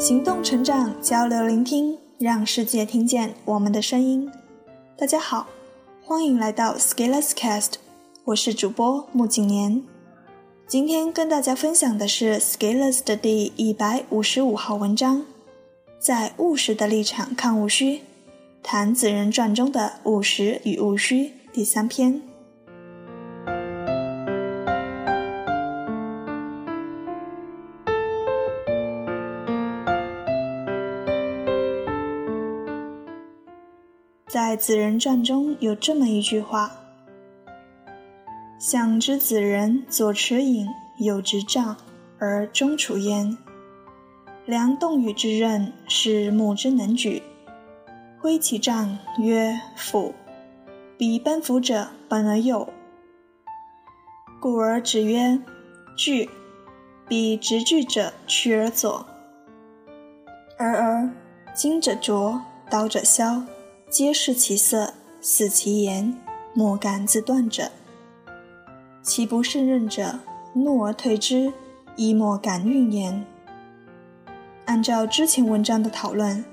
行动、成长、交流、聆听，让世界听见我们的声音。大家好，欢迎来到 Scalers Cast，我是主播穆景年。今天跟大家分享的是 Scalers 的第一百五十五号文章，在务实的立场看务虚，谈《子人传》中的务实与务虚第三篇。在《子人传》中有这么一句话：“想之子人，左持引，右执杖，而中处焉。量动与之刃，是木之能举。挥其杖，曰斧。彼奔斧者，本而右。故而指曰锯。彼执锯者，屈而左。而而金者琢，刀者削。”皆视其色，死其言，莫敢自断者。其不胜任者，怒而退之，亦莫敢运言。按照之前文章的讨论，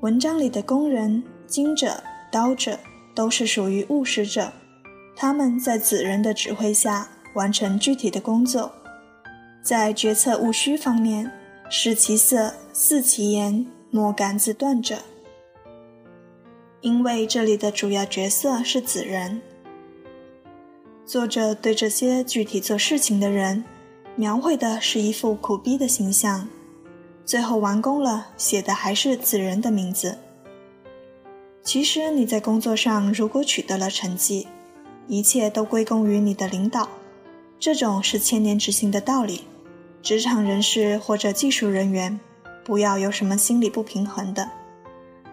文章里的工人、金者、刀者都是属于务实者，他们在子人的指挥下完成具体的工作。在决策务虚方面，视其色，肆其言，莫敢自断者。因为这里的主要角色是子人，作者对这些具体做事情的人描绘的是一副苦逼的形象，最后完工了，写的还是子人的名字。其实你在工作上如果取得了成绩，一切都归功于你的领导，这种是千年执行的道理。职场人士或者技术人员，不要有什么心理不平衡的。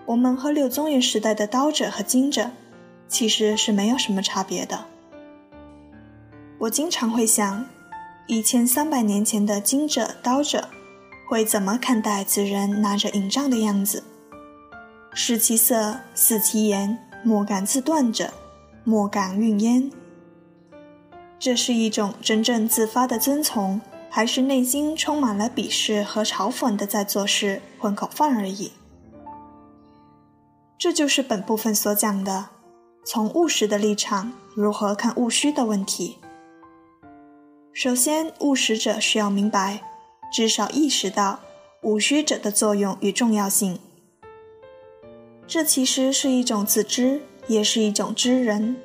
我们和柳宗元时代的刀者和金者，其实是没有什么差别的。我经常会想，一千三百年前的金者、刀者，会怎么看待此人拿着引杖的样子？视其色，死其言，莫敢自断者，莫敢运焉。这是一种真正自发的遵从，还是内心充满了鄙视和嘲讽的在做事混口饭而已？这就是本部分所讲的，从务实的立场如何看务虚的问题。首先，务实者需要明白，至少意识到务虚者的作用与重要性。这其实是一种自知，也是一种知人。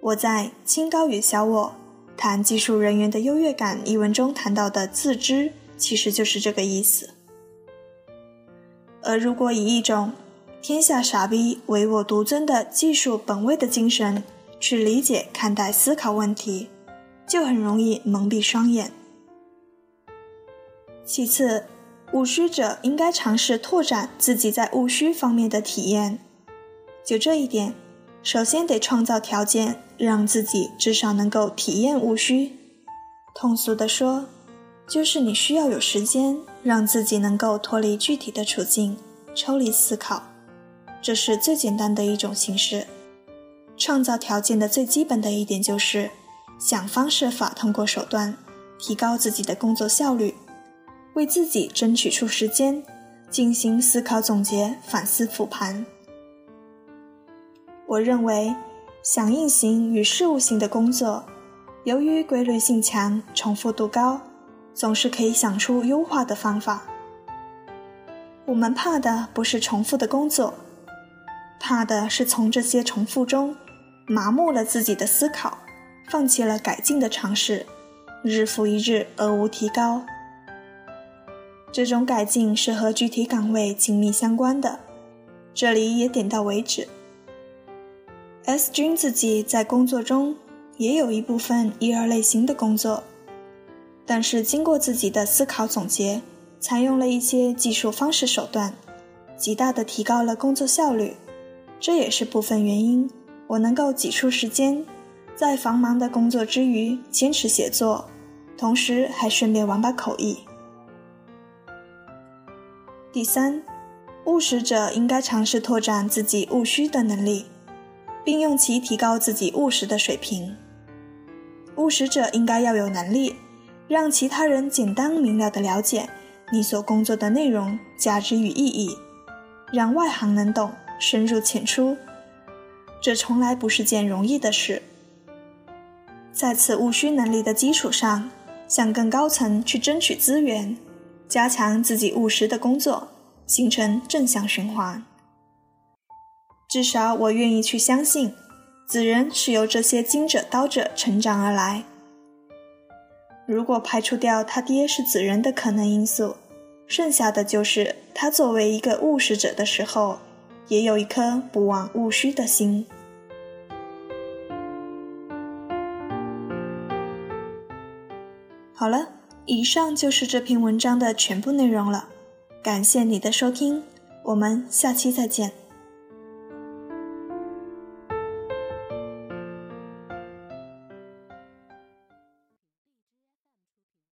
我在《清高与小我谈技术人员的优越感》一文中谈到的自知，其实就是这个意思。而如果以一种天下傻逼，唯我独尊的技术本位的精神去理解、看待、思考问题，就很容易蒙蔽双眼。其次，务虚者应该尝试拓展自己在务虚方面的体验。就这一点，首先得创造条件，让自己至少能够体验务虚。通俗的说，就是你需要有时间，让自己能够脱离具体的处境，抽离思考。这是最简单的一种形式。创造条件的最基本的一点就是想方设法通过手段提高自己的工作效率，为自己争取出时间进行思考、总结、反思、复盘。我认为，响应型与事务型的工作，由于规律性强、重复度高，总是可以想出优化的方法。我们怕的不是重复的工作。怕的是从这些重复中麻木了自己的思考，放弃了改进的尝试，日复一日而无提高。这种改进是和具体岗位紧密相关的，这里也点到为止。S 君自己在工作中也有一部分一二类型的工作，但是经过自己的思考总结，采用了一些技术方式手段，极大的提高了工作效率。这也是部分原因，我能够挤出时间，在繁忙的工作之余坚持写作，同时还顺便玩把口译。第三，务实者应该尝试拓展自己务虚的能力，并用其提高自己务实的水平。务实者应该要有能力，让其他人简单明了的了解你所工作的内容、价值与意义，让外行能懂，深入浅出。这从来不是件容易的事。在此务虚能力的基础上，向更高层去争取资源，加强自己务实的工作，形成正向循环。至少我愿意去相信，子人是由这些经者、刀者成长而来。如果排除掉他爹是子人的可能因素，剩下的就是他作为一个务实者的时候，也有一颗不忘务虚的心。好了，以上就是这篇文章的全部内容了。感谢你的收听，我们下期再见。